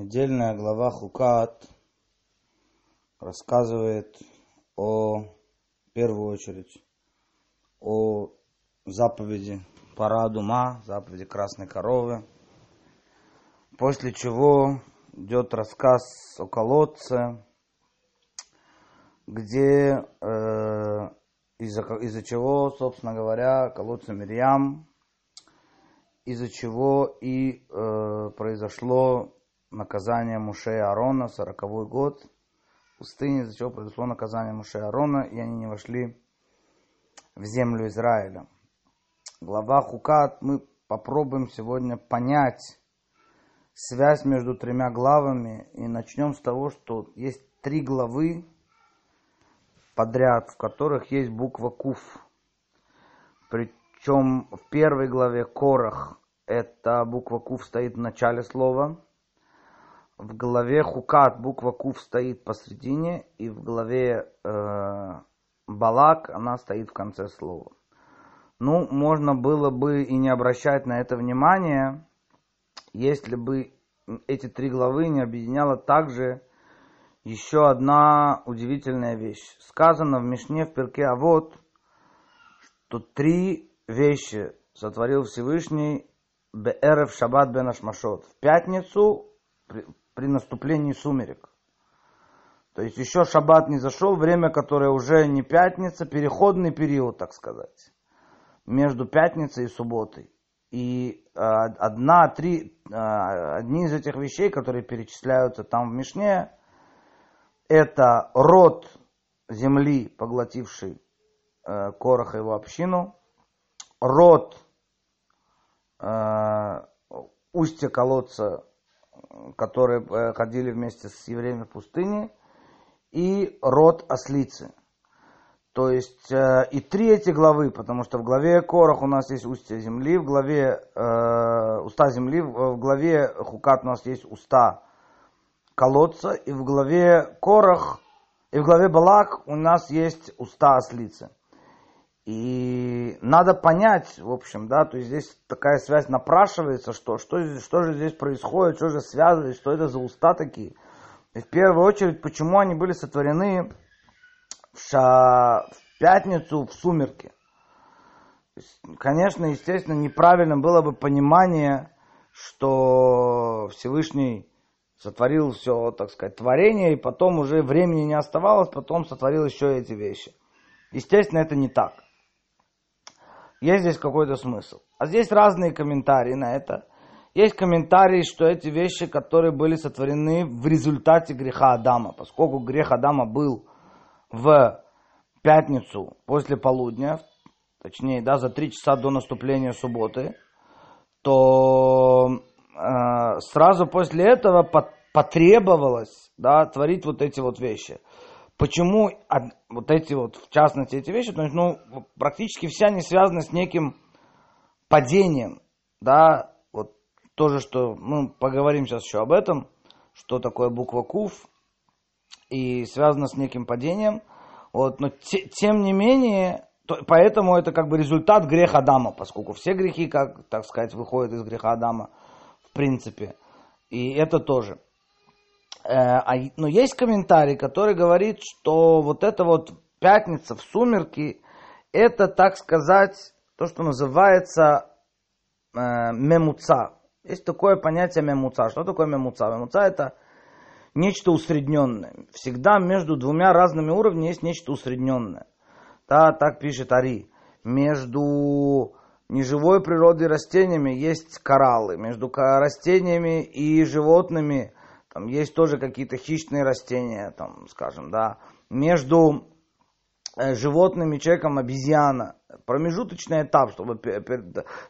Недельная глава Хукат рассказывает о, в первую очередь, о заповеди параду Ма, заповеди красной коровы, после чего идет рассказ о колодце, где э, из-за, из-за чего, собственно говоря, колодце Мирьям, из-за чего и э, произошло наказание Муше и Аарона, сороковой год пустыне, из-за чего произошло наказание Муше и Аарона, и они не вошли в землю Израиля. Глава Хукат мы попробуем сегодня понять связь между тремя главами и начнем с того, что есть три главы подряд, в которых есть буква Куф. Причем в первой главе Корах эта буква Куф стоит в начале слова – в главе Хукат буква Кув стоит посредине, и в главе э, Балак она стоит в конце слова. Ну, можно было бы и не обращать на это внимания, если бы эти три главы не объединяла также еще одна удивительная вещь. Сказано в Мишне в Перке, а вот, что три вещи сотворил Всевышний Беэрев Шаббат Бен Ашмашот. В пятницу, при наступлении сумерек. То есть еще шаббат не зашел, время, которое уже не пятница, переходный период, так сказать, между пятницей и субботой. И э, одна, три, э, одни из этих вещей, которые перечисляются там в Мишне, это род земли, поглотивший э, Короха его общину, род э, устья колодца которые э, ходили вместе с евреями в пустыне, и род ослицы. То есть э, и три эти главы, потому что в главе Корах у нас есть устья земли, в главе э, уста земли, в главе Хукат у нас есть уста колодца, и в главе Корах, и в главе Балак у нас есть уста ослицы. И надо понять, в общем, да, то есть здесь такая связь напрашивается, что, что, что же здесь происходит, что же связывает, что это за уста такие. И в первую очередь, почему они были сотворены в, ша... в пятницу в сумерки. Есть, конечно, естественно, неправильно было бы понимание, что Всевышний сотворил все, так сказать, творение, и потом уже времени не оставалось, потом сотворил еще эти вещи. Естественно, это не так. Есть здесь какой-то смысл. А здесь разные комментарии на это. Есть комментарии, что эти вещи, которые были сотворены в результате греха Адама, поскольку грех Адама был в пятницу после полудня, точнее, да, за три часа до наступления субботы, то э, сразу после этого потребовалось да, творить вот эти вот вещи. Почему вот эти вот, в частности, эти вещи, то есть, ну, практически все они связаны с неким падением, да, вот тоже, что, мы поговорим сейчас еще об этом, что такое буква КУФ, и связано с неким падением, вот, но те, тем не менее, то, поэтому это как бы результат греха Адама, поскольку все грехи, как, так сказать, выходят из греха Адама, в принципе, и это тоже. Э, а, но есть комментарий, который говорит, что вот эта вот пятница в сумерки, это, так сказать, то, что называется э, мемуца. Есть такое понятие мемуца. Что такое мемуца? Мемуца это нечто усредненное. Всегда между двумя разными уровнями есть нечто усредненное. Да, так пишет Ари. Между неживой природой и растениями есть кораллы. Между растениями и животными там есть тоже какие-то хищные растения, там, скажем, да. Между э, животным и человеком обезьяна. Промежуточный этап, чтобы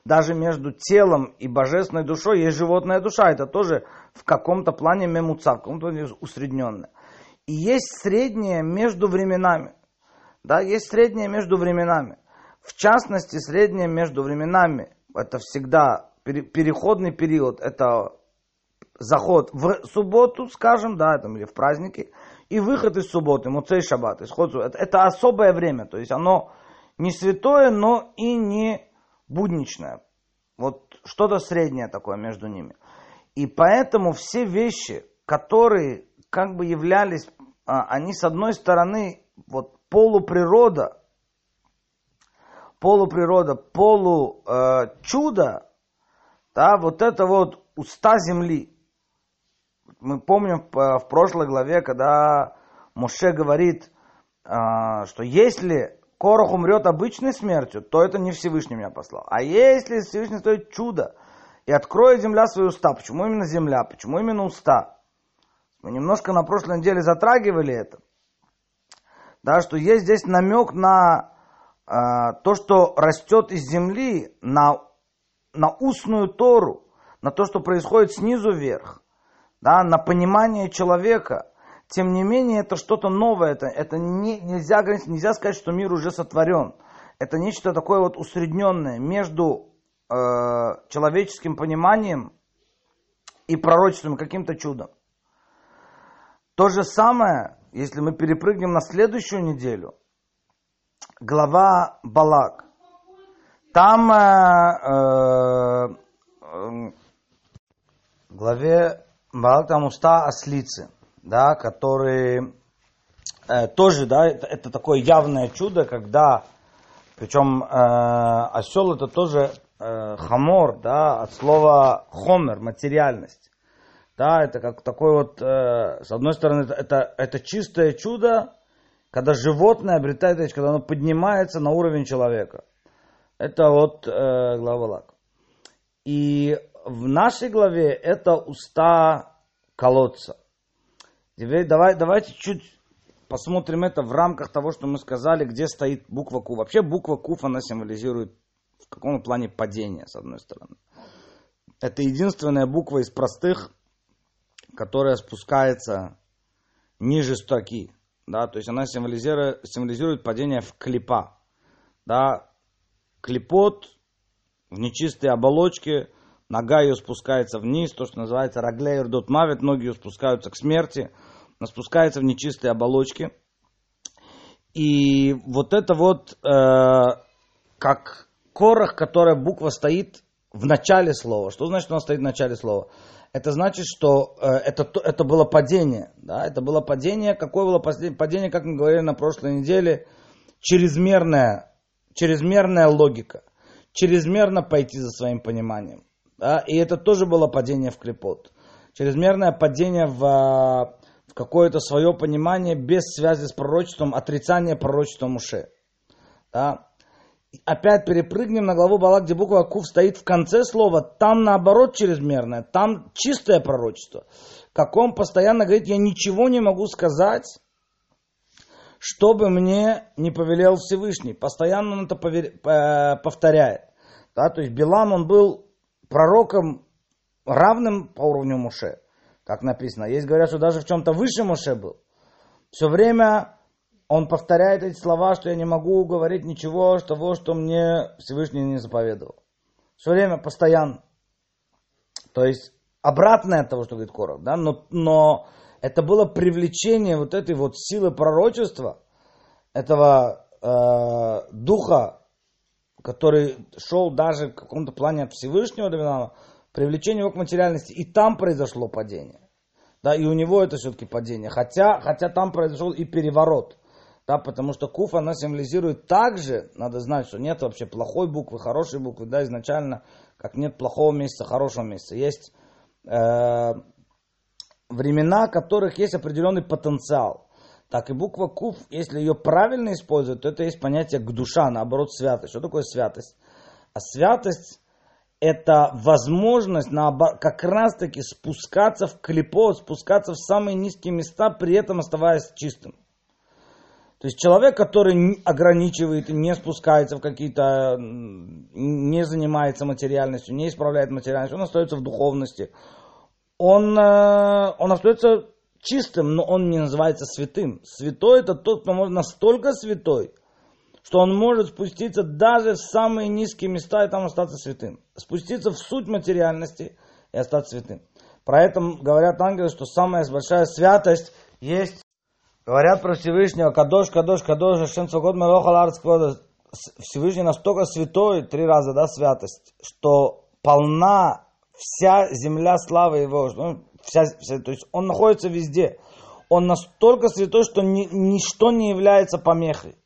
даже между телом и божественной душой есть животная душа. Это тоже в каком-то плане мемуца, в каком-то плане усредненное. И есть среднее между временами. Да, есть среднее между временами. В частности, среднее между временами, это всегда переходный период, это заход в субботу, скажем, да, там, или в праздники, и выход из субботы, муцей шаббат, исход это, это особое время, то есть оно не святое, но и не будничное. Вот что-то среднее такое между ними. И поэтому все вещи, которые как бы являлись, а, они с одной стороны вот полуприрода, полуприрода, получудо, э, да, вот это вот уста земли. Мы помним в, в прошлой главе, когда Муше говорит, э, что если Корох умрет обычной смертью, то это не Всевышний меня послал. А если Всевышний стоит чудо, и откроет земля свои уста. Почему именно земля? Почему именно уста? Мы немножко на прошлой неделе затрагивали это. Да, что есть здесь намек на э, то, что растет из земли, на, на устную Тору, на то, что происходит снизу вверх, да, на понимание человека. Тем не менее, это что-то новое, это, это не, нельзя, нельзя сказать, что мир уже сотворен. Это нечто такое вот усредненное между э, человеческим пониманием и пророчеством, каким-то чудом. То же самое, если мы перепрыгнем на следующую неделю, глава Балак. Там э, э, в главе Балак там уста ослицы, да, которые э, тоже, да, это, это такое явное чудо, когда, причем э, осел это тоже э, хамор, да, от слова хомер, материальность. Да, это как такой вот, э, с одной стороны, это, это, это чистое чудо, когда животное обретает речь, когда оно поднимается на уровень человека. Это вот э, глава Лак. И в нашей главе это уста колодца. Теперь давай, давайте чуть посмотрим это в рамках того, что мы сказали, где стоит буква Ку. Вообще буква Куф, она символизирует в каком плане падение, с одной стороны. Это единственная буква из простых, которая спускается ниже строки. Да, то есть она символизирует, символизирует падение в клипа. Да, клипот в нечистой оболочке, нога ее спускается вниз, то, что называется раглей рдот мавит, ноги ее спускаются к смерти, она спускается в нечистой оболочке. И вот это вот э, как корах, которая буква стоит в начале слова. Что значит, что она стоит в начале слова? это значит, что э, это, это было падение. Да? Это было падение. Какое было падение, как мы говорили на прошлой неделе? Чрезмерная, чрезмерная логика. Чрезмерно пойти за своим пониманием. Да? И это тоже было падение в клепот. Чрезмерное падение в, в какое-то свое понимание без связи с пророчеством, отрицание пророчества Муше. Да? опять перепрыгнем на главу Балак, где буква Кув стоит в конце слова, там наоборот чрезмерное, там чистое пророчество. Как он постоянно говорит, я ничего не могу сказать, чтобы мне не повелел Всевышний. Постоянно он это повторяет. Да, то есть Билам, он был пророком равным по уровню Муше, как написано. Есть говорят, что даже в чем-то выше Муше был. Все время он повторяет эти слова, что я не могу говорить ничего того, что мне Всевышний не заповедовал. Все время, постоянно. То есть обратное от того, что говорит Коров, да, но, но это было привлечение вот этой вот силы пророчества, этого э, духа, который шел даже в каком-то плане от Всевышнего Давинама, привлечение его к материальности, и там произошло падение. Да, и у него это все-таки падение. Хотя, хотя там произошел и переворот. Да, потому что куф, она символизирует также, надо знать, что нет вообще плохой буквы, хорошей буквы, да, изначально, как нет плохого месяца, хорошего месяца. Есть э, времена, в которых есть определенный потенциал. Так и буква куф, если ее правильно использовать, то это есть понятие душа, наоборот, святость. Что такое святость? А святость это возможность на, как раз таки спускаться в клепот, спускаться в самые низкие места, при этом оставаясь чистым. То есть человек, который ограничивает, не спускается в какие-то, не занимается материальностью, не исправляет материальность, он остается в духовности. Он, э, он остается чистым, но он не называется святым. Святой это тот, кто настолько святой, что он может спуститься даже в самые низкие места и там остаться святым. Спуститься в суть материальности и остаться святым. Про это говорят ангелы, что самая большая святость есть Говорят про Всевышнего, Кадош, Кадош, Кадош, Ашем Цвагод Мелохал. Всевышний настолько святой, три раза, да, святость, что полна вся земля славы его. Вся, вся, то есть он находится везде. Он настолько святой, что ни, ничто не является помехой.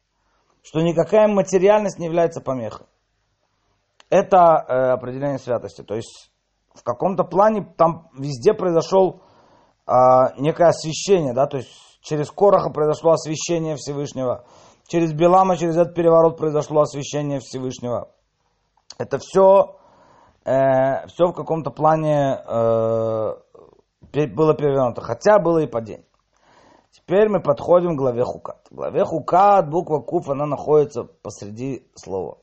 Что никакая материальность не является помехой. Это э, определение святости. То есть в каком-то плане там везде произошел э, некое освящение, да, то есть через Короха произошло освящение Всевышнего, через Белама, через этот переворот произошло освящение Всевышнего. Это все, э, все в каком-то плане э, было перевернуто, хотя было и падение. Теперь мы подходим к главе Хукат. В главе Хукат буква Куф, она находится посреди слова,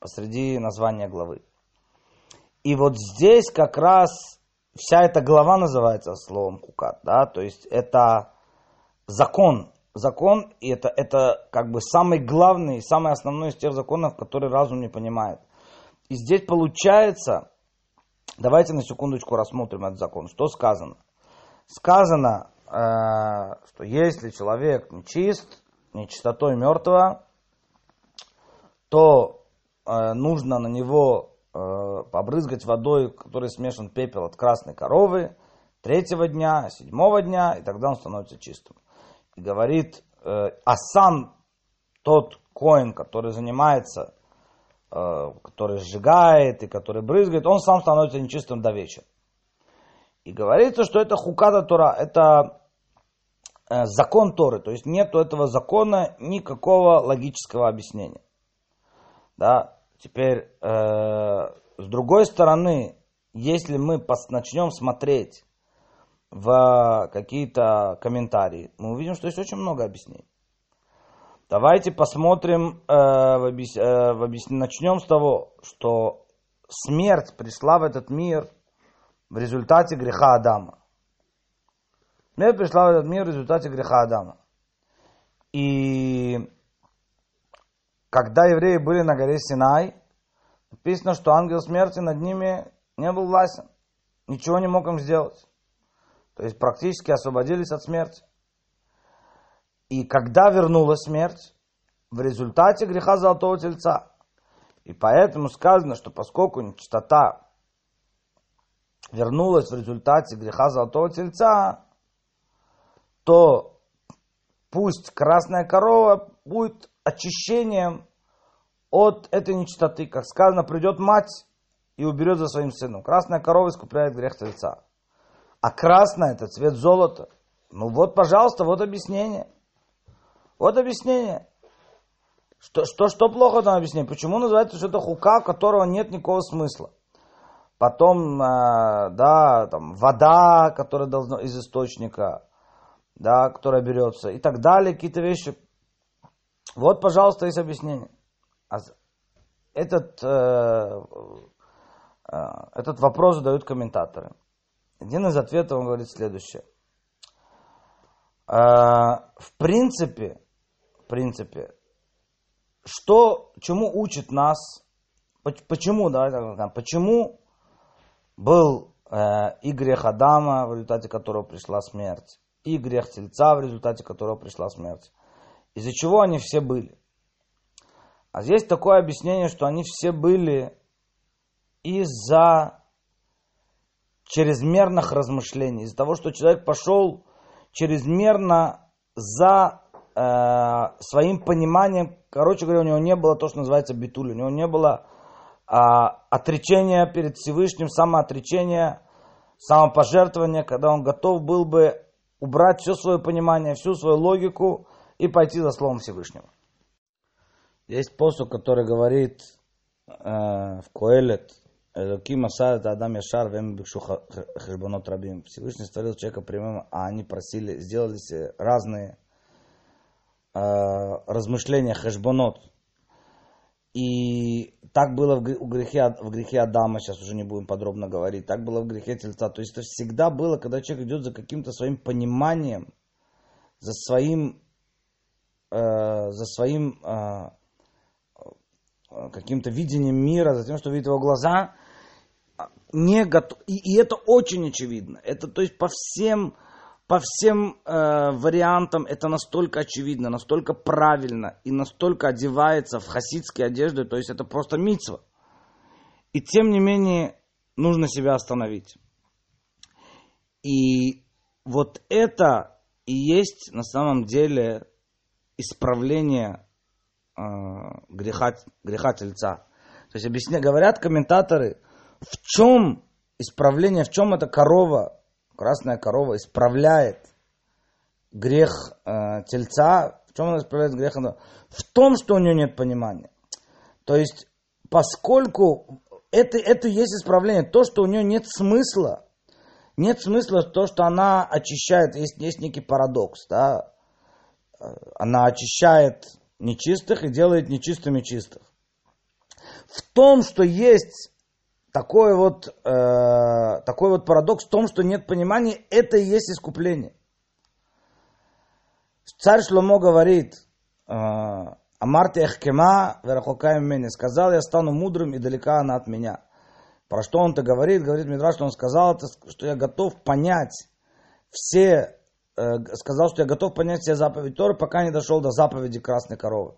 посреди названия главы. И вот здесь как раз вся эта глава называется словом Хукат, да, то есть это закон, закон, и это, это как бы самый главный, самый основной из тех законов, которые разум не понимает. И здесь получается, давайте на секундочку рассмотрим этот закон. Что сказано? Сказано, э, что если человек нечист, нечистотой мертвого, то э, нужно на него э, побрызгать водой, которой смешан пепел от красной коровы, третьего дня, седьмого дня, и тогда он становится чистым. И говорит, э, а сам тот коин, который занимается который сжигает и который брызгает, он сам становится нечистым до вечера. И говорится, что это хуката Тора, это э, закон Торы, то есть нет у этого закона никакого логического объяснения. Да? Теперь, э, с другой стороны, если мы начнем смотреть в какие-то комментарии, мы увидим, что есть очень много объяснений. Давайте посмотрим, э, в объяс... э, в объяс... начнем с того, что смерть пришла в этот мир в результате греха Адама. Смерть пришла в этот мир в результате греха Адама. И когда евреи были на горе Синай, написано, что ангел смерти над ними не был властен. Ничего не мог им сделать. То есть практически освободились от смерти. И когда вернулась смерть? В результате греха золотого тельца. И поэтому сказано, что поскольку нечистота вернулась в результате греха золотого тельца, то пусть красная корова будет очищением от этой нечистоты. Как сказано, придет мать и уберет за своим сыном. Красная корова искупляет грех тельца. А красная это цвет золота. Ну вот, пожалуйста, вот объяснение. Вот объяснение. Что, что, что плохо там объяснение? Почему называется, что это хука, у которого нет никакого смысла? Потом, э, да, там, вода, которая должна из источника, да, которая берется, и так далее, какие-то вещи. Вот, пожалуйста, есть объяснение. А этот, э, э, этот вопрос задают комментаторы. Один из ответов он говорит следующее. Э, в принципе, в принципе, что, чему учит нас, почему, да, почему был э, и грех Адама, в результате которого пришла смерть, и грех Тельца, в результате которого пришла смерть. Из-за чего они все были? А здесь такое объяснение, что они все были из-за чрезмерных размышлений, из-за того, что человек пошел чрезмерно за своим пониманием, короче говоря, у него не было то, что называется битуль, у него не было э, отречения перед Всевышним, самоотречения, самопожертвования, когда он готов был бы убрать все свое понимание, всю свою логику и пойти за Словом Всевышнего. Есть посуд, который говорит э, в Коэлет, Элоким Асад Адам Яшар Вем Бикшу Хешбонот Рабим. Всевышний створил человека прямым, а они просили, сделали разные Э, размышления Хешбонот. И так было в грехе, в грехе Адама, сейчас уже не будем подробно говорить, так было в грехе Тельца. То есть это всегда было, когда человек идет за каким-то своим пониманием, за своим, э, за своим э, каким-то видением мира, за тем, что видит его глаза, не готов. И, и это очень очевидно. Это то есть по всем по всем э, вариантам это настолько очевидно, настолько правильно и настолько одевается в хасидские одежды, то есть это просто митцва. И тем не менее, нужно себя остановить. И вот это и есть на самом деле исправление э, греха, греха тельца. То есть объясня, говорят комментаторы, в чем исправление, в чем эта корова, красная корова, исправляет грех э, тельца, в чем она исправляет грех? В том, что у нее нет понимания. То есть, поскольку это, это есть исправление, то, что у нее нет смысла, нет смысла то, что она очищает, есть, есть некий парадокс, да, она очищает нечистых и делает нечистыми чистых. В том, что есть такой вот, э, такой вот парадокс, в том, что нет понимания, это и есть искупление. Царь Шломо говорит, э, Амарти эхкема верахокай меня. Сказал, я стану мудрым и далека она от меня. Про что он-то говорит? Говорит Мидраш, что он сказал, что я готов понять все, э, сказал, что я готов понять все заповеди Торы, пока не дошел до заповеди красной коровы.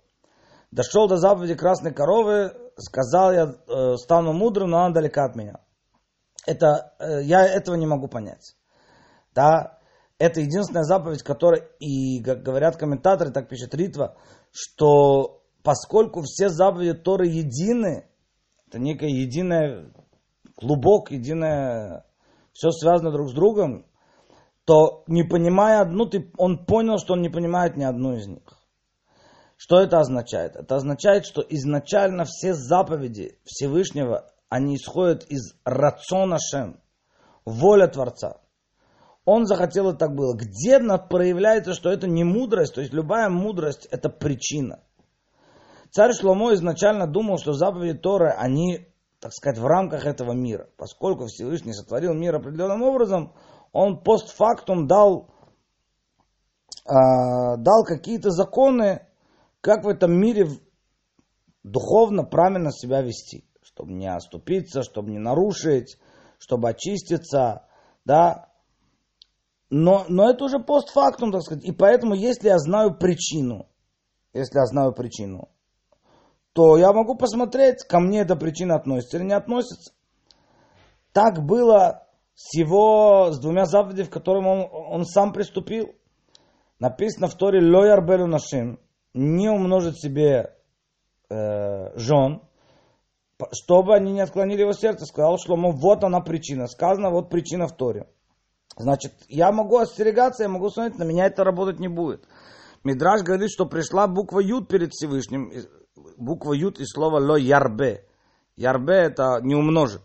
Дошел до заповеди красной коровы, сказал я, э, стану мудрым, но она далека от меня. Это, э, я этого не могу понять. Да, это единственная заповедь, которая, и говорят комментаторы, так пишет Ритва, что поскольку все заповеди Торы едины, это некое единое клубок, единое, все связано друг с другом, то не понимая одну, ты, он понял, что он не понимает ни одну из них. Что это означает? Это означает, что изначально все заповеди Всевышнего, они исходят из рациона Шем, воля Творца. Он захотел, и так было. Где проявляется, что это не мудрость, то есть любая мудрость – это причина. Царь Шломо изначально думал, что заповеди Торы, они, так сказать, в рамках этого мира. Поскольку Всевышний сотворил мир определенным образом, он постфактум дал, э, дал какие-то законы, как в этом мире духовно правильно себя вести, чтобы не оступиться, чтобы не нарушить, чтобы очиститься, да, но, но это уже постфактум, так сказать. И поэтому, если я знаю причину, если я знаю причину, то я могу посмотреть, ко мне эта причина относится или не относится. Так было с его, с двумя заповедями, в котором он, он сам приступил. Написано в Торе «Лояр белю нашим» не умножить себе э, жен, чтобы они не отклонили его сердце. Сказал Шломо, вот она причина. Сказано, вот причина в Торе. Значит, я могу остерегаться, я могу смотреть, на меня это работать не будет. Мидраж говорит, что пришла буква Ют перед Всевышним. Буква Ют из слова ло ярбе. Ярбе это не умножит.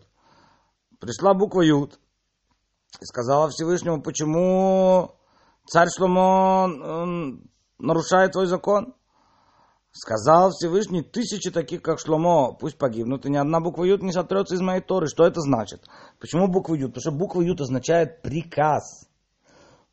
Пришла буква Ют и сказала Всевышнему, почему царь Шломо нарушает твой закон. Сказал Всевышний, тысячи таких, как Шломо, пусть погибнут, и ни одна буква Ют не сотрется из моей Торы. Что это значит? Почему буква Ют? Потому что буква Ют означает приказ.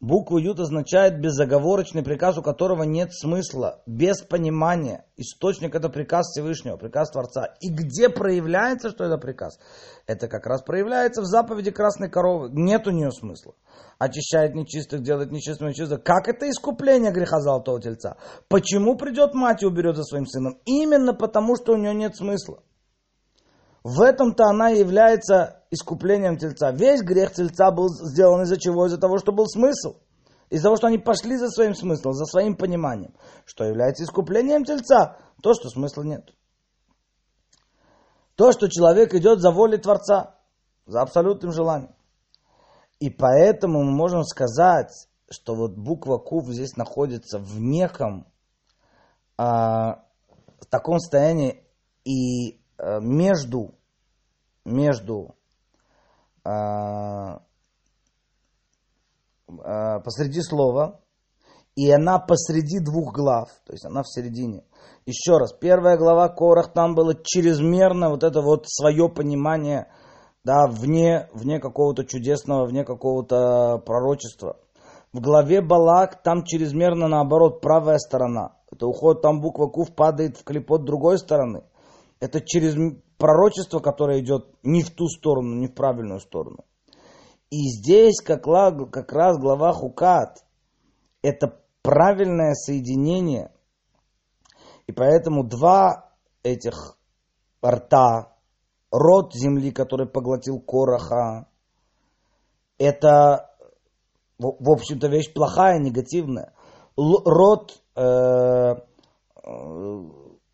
Буква Ют означает безоговорочный приказ, у которого нет смысла, без понимания. Источник это приказ Всевышнего, приказ Творца. И где проявляется, что это приказ? Это как раз проявляется в заповеди красной коровы. Нет у нее смысла очищает нечистых, делает нечистым нечистых. Как это искупление греха золотого тельца? Почему придет мать и уберет за своим сыном? Именно потому, что у нее нет смысла. В этом-то она является искуплением тельца. Весь грех тельца был сделан из-за чего? Из-за того, что был смысл. Из-за того, что они пошли за своим смыслом, за своим пониманием. Что является искуплением тельца? То, что смысла нет. То, что человек идет за волей Творца, за абсолютным желанием. И поэтому мы можем сказать, что вот буква Кув здесь находится в неком а, в таком состоянии и между между а, а, посреди слова и она посреди двух глав, то есть она в середине. Еще раз, первая глава Корах, там было чрезмерно вот это вот свое понимание да, вне, вне какого-то чудесного, вне какого-то пророчества. В главе Балак там чрезмерно наоборот правая сторона. Это уход, там буква Кув падает в клепот другой стороны. Это через пророчество, которое идет не в ту сторону, не в правильную сторону. И здесь как, как раз глава Хукат – это правильное соединение. И поэтому два этих рта, род земли, который поглотил Короха, это, в общем-то, вещь плохая, негативная. Род э,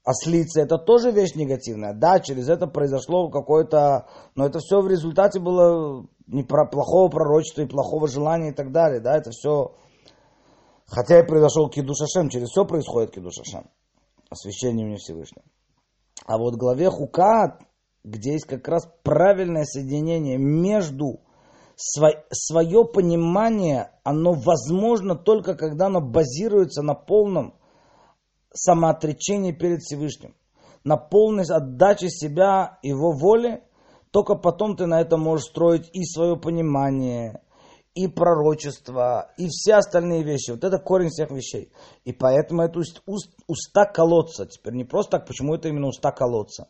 э, ослицы, это тоже вещь негативная. Да, через это произошло какое-то... Но это все в результате было не про плохого пророчества и плохого желания и так далее. Да, это все... Хотя и произошел Кидуш Ашем, через все происходит Кидуш Ашем. Освящение мне Всевышнего. А вот в главе Хукат, где есть как раз правильное соединение между свое понимание, оно возможно только когда оно базируется на полном самоотречении перед Всевышним, на полной отдаче себя его воле, только потом ты на это можешь строить и свое понимание, и пророчество, и все остальные вещи. Вот это корень всех вещей. И поэтому это уст, уста колодца. Теперь не просто так, почему это именно уста колодца.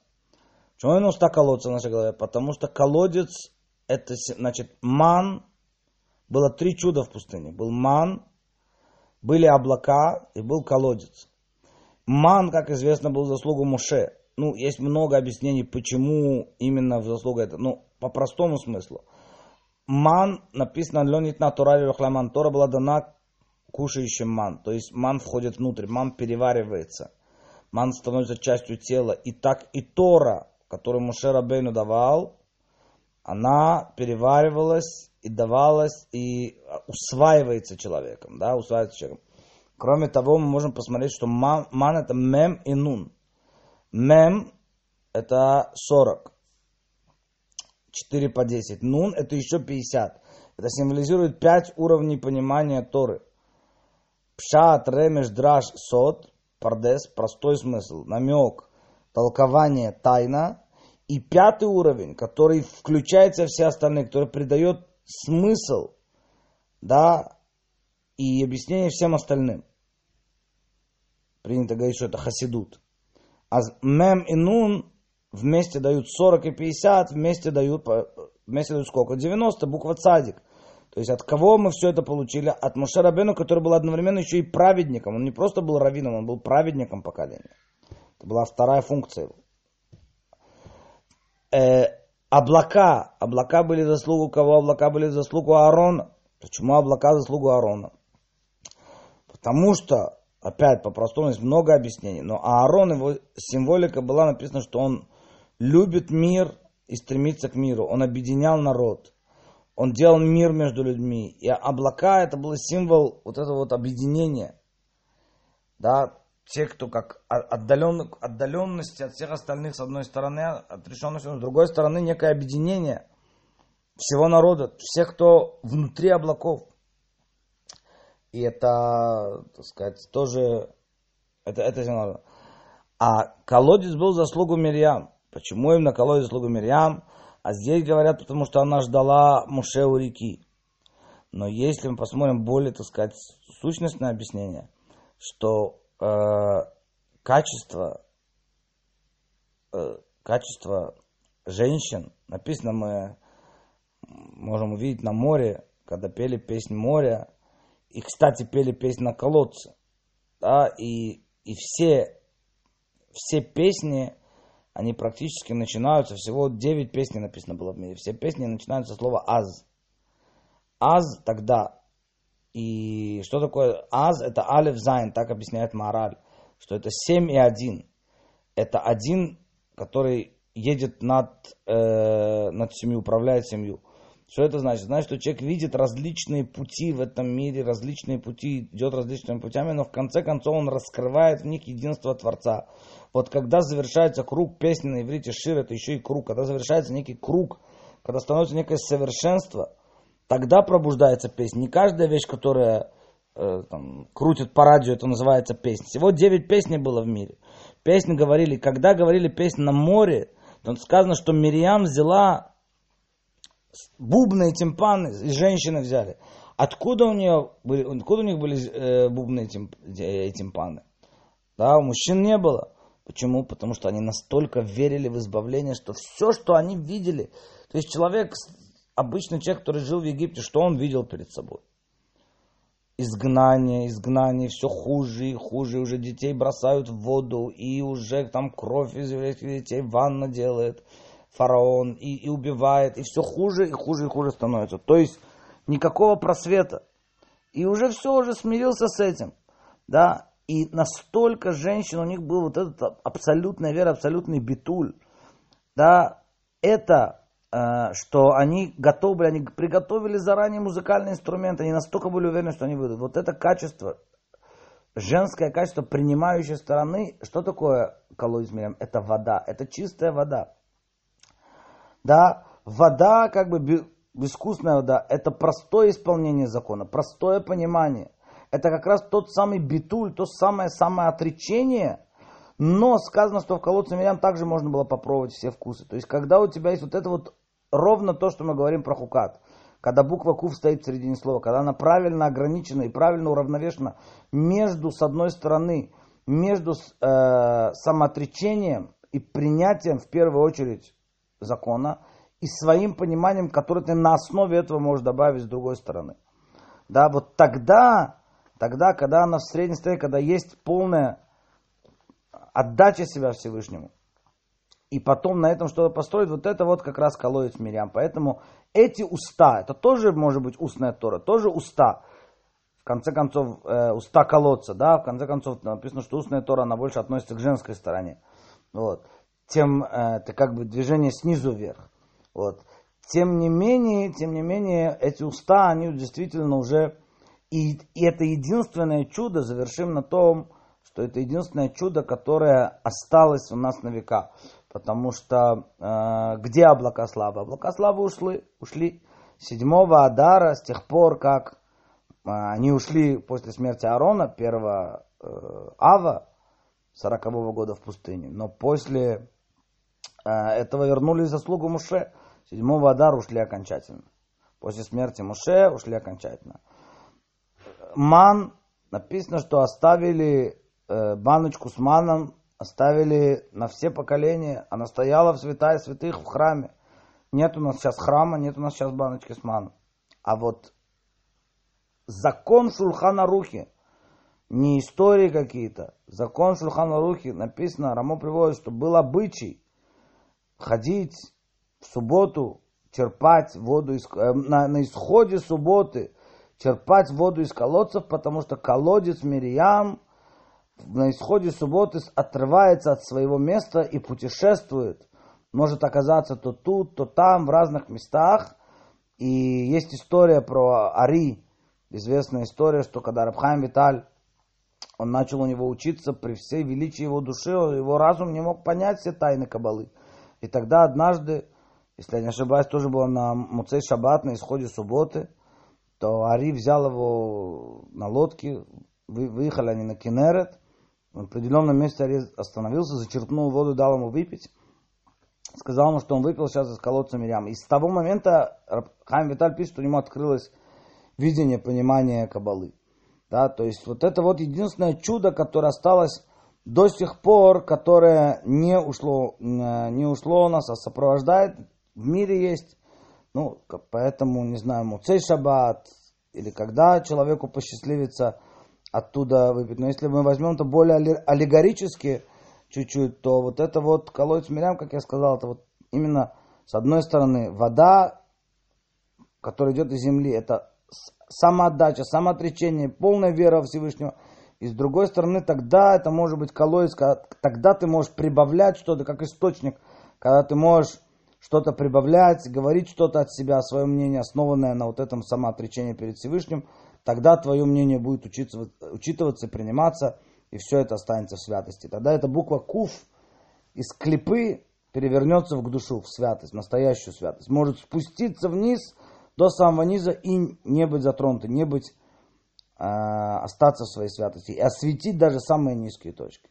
Почему именно уста колодца в нашей голове? Потому что колодец, это значит ман, было три чуда в пустыне. Был ман, были облака и был колодец. Ман, как известно, был заслугу Муше. Ну, есть много объяснений, почему именно в заслугу это. Ну, по простому смыслу. Ман написано Ленит на Тора Рахламан. Тора была дана кушающим ман. То есть ман входит внутрь, ман переваривается. Ман становится частью тела. И так и Тора, которую Муше Рабейну давал, она переваривалась и давалась и усваивается человеком. Да, усваивается человеком. Кроме того, мы можем посмотреть, что ман, это мем и нун. Мем это 40. 4 по 10. Нун это еще 50. Это символизирует 5 уровней понимания Торы. Пшат, ремеш, драж, сот, пардес, простой смысл, намек, толкование, тайна. И пятый уровень, который включается в все остальные, который придает смысл, да, и объяснение всем остальным. Принято говорить, что это хасидут. А мем и нун вместе дают 40 и 50, вместе дают, вместе дают сколько? 90, буква цадик. То есть от кого мы все это получили? От Моше Рабену, который был одновременно еще и праведником. Он не просто был раввином, он был праведником поколения. Это была вторая функция его. Э, облака. Облака были заслугу кого? Облака были заслугу Аарона. Почему облака заслугу Аарона? Потому что, опять по-простому, есть много объяснений. Но Аарон, его символика была написана, что он любит мир и стремится к миру. Он объединял народ. Он делал мир между людьми. И облака это был символ вот этого вот объединения. Да, те, кто как отдален, отдаленности от всех остальных с одной стороны, отрешенности с другой стороны, некое объединение всего народа, всех, кто внутри облаков. И это, так сказать, тоже, это, это А колодец был заслугу Мирьям. Почему именно колодец заслугу Мирьям? А здесь говорят, потому что она ждала Муше у реки. Но если мы посмотрим более, так сказать, сущностное объяснение, что э, качество, э, качество женщин, написано мы можем увидеть на море, когда пели песнь моря, и, кстати, пели песнь на колодце, да, и, и все, все песни, они практически начинаются, всего 9 песней написано было в мире. Все песни начинаются со слова «אז». «אז» тогда. И что такое «אז»? Это «אלף זין», так объясняет Маараль. Что это 7 и 1. Это один, который едет над, э, над семью, управляет семью. Что это значит? Значит, что человек видит различные пути в этом мире, различные пути, идет различными путями, но в конце концов он раскрывает в них единство Творца. Вот когда завершается круг песни на иврите шир, это еще и круг, когда завершается некий круг, когда становится некое совершенство, тогда пробуждается песня. Не каждая вещь, которая э, там, крутит по радио, это называется песня. Всего 9 песней было в мире. Песни говорили, когда говорили песни на море, то сказано, что Мириам взяла бубны и тимпаны, женщины взяли. Откуда у, нее были, откуда у них были э, бубны и, и тимпаны? Да, у мужчин не было. Почему? Потому что они настолько верили в избавление, что все, что они видели, то есть человек, обычный человек, который жил в Египте, что он видел перед собой? Изгнание, изгнание, все хуже и хуже, уже детей бросают в воду, и уже там кровь из еврейских детей ванна делает фараон и, и убивает, и все хуже и хуже и хуже становится. То есть никакого просвета. И уже все, уже смирился с этим. Да, и настолько женщин, у них был вот этот абсолютная вера, абсолютный битуль. Да, это, э, что они готовы они приготовили заранее музыкальные инструменты, они настолько были уверены, что они выйдут. Вот это качество, женское качество принимающей стороны, что такое колодец мирям? Это вода, это чистая вода. Да, вода, как бы безвкусная вода, это простое исполнение закона, простое понимание. Это как раз тот самый битуль, то самое самое отречение, но сказано, что в колодце Мирям также можно было попробовать все вкусы. То есть, когда у тебя есть вот это вот ровно то, что мы говорим про хукат, когда буква кув стоит в середине слова, когда она правильно ограничена и правильно уравновешена между, с одной стороны, между э, самоотречением и принятием, в первую очередь, закона, и своим пониманием, которое ты на основе этого можешь добавить с другой стороны. Да, вот тогда, тогда, когда она в среднем состоянии, когда есть полная отдача себя Всевышнему, и потом на этом что-то построить, вот это вот как раз колодец Мирям. Поэтому эти уста, это тоже может быть устная Тора, тоже уста. В конце концов, э, уста колодца, да, в конце концов написано, что устная Тора, она больше относится к женской стороне. Вот. Тем, э, это как бы движение снизу вверх. Вот. Тем не менее, тем не менее, эти уста, они действительно уже, и, и это единственное чудо, завершим на том, что это единственное чудо, которое осталось у нас на века. Потому что э, где облака славы? Облака славы ушли, ушли 7 Адара, с тех пор, как э, они ушли после смерти Аарона, первого э, Ава, 40 -го года в пустыне. Но после этого вернулись заслугу Муше. 7 Адара ушли окончательно. После смерти Муше ушли окончательно. Ман, написано, что оставили э, баночку с маном оставили на все поколения. Она стояла в святая святых в храме. Нет у нас сейчас храма, нет у нас сейчас баночки с маном. А вот закон Шульхана Рухи, не истории какие-то, закон Шульхана Рухи, написано, Рамо приводит, что был обычай ходить в субботу, черпать воду из, э, на, на исходе субботы, черпать воду из колодцев, потому что колодец Мирьям на исходе субботы отрывается от своего места и путешествует. Может оказаться то тут, то там, в разных местах. И есть история про Ари, известная история, что когда Рабхайм Виталь, он начал у него учиться при всей величии его души, его разум не мог понять все тайны Кабалы. И тогда однажды, если я не ошибаюсь, тоже было на Муцей Шаббат, на исходе субботы, то Ари взял его на лодке, выехали они на Кенерет, в определенном месте Ари остановился, зачерпнул воду, дал ему выпить. Сказал ему, что он выпил сейчас из колодца Мирям. И с того момента Хайм Виталь пишет, что у него открылось видение, понимание Кабалы. Да, то есть вот это вот единственное чудо, которое осталось до сих пор, которое не ушло, не ушло у нас, а сопровождает. В мире есть, ну, поэтому, не знаю, Муцей Шаббат, или когда человеку посчастливится оттуда выпить. Но если мы возьмем это более аллегорически чуть-чуть, то вот это вот колодец Мирям, как я сказал, это вот именно с одной стороны вода, которая идет из земли, это самоотдача, самоотречение, полная вера Всевышнего. И с другой стороны, тогда это может быть колодец, тогда ты можешь прибавлять что-то, как источник, когда ты можешь что-то прибавлять, говорить что-то от себя, свое мнение, основанное на вот этом самоотречении перед Всевышним – тогда твое мнение будет учиться, учитываться, приниматься, и все это останется в святости. Тогда эта буква Куф из клипы перевернется в душу, в святость, в настоящую святость. Может спуститься вниз до самого низа и не быть затронутой, не быть, остаться в своей святости и осветить даже самые низкие точки.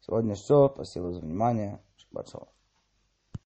Сегодня все. Спасибо за внимание. Шаббат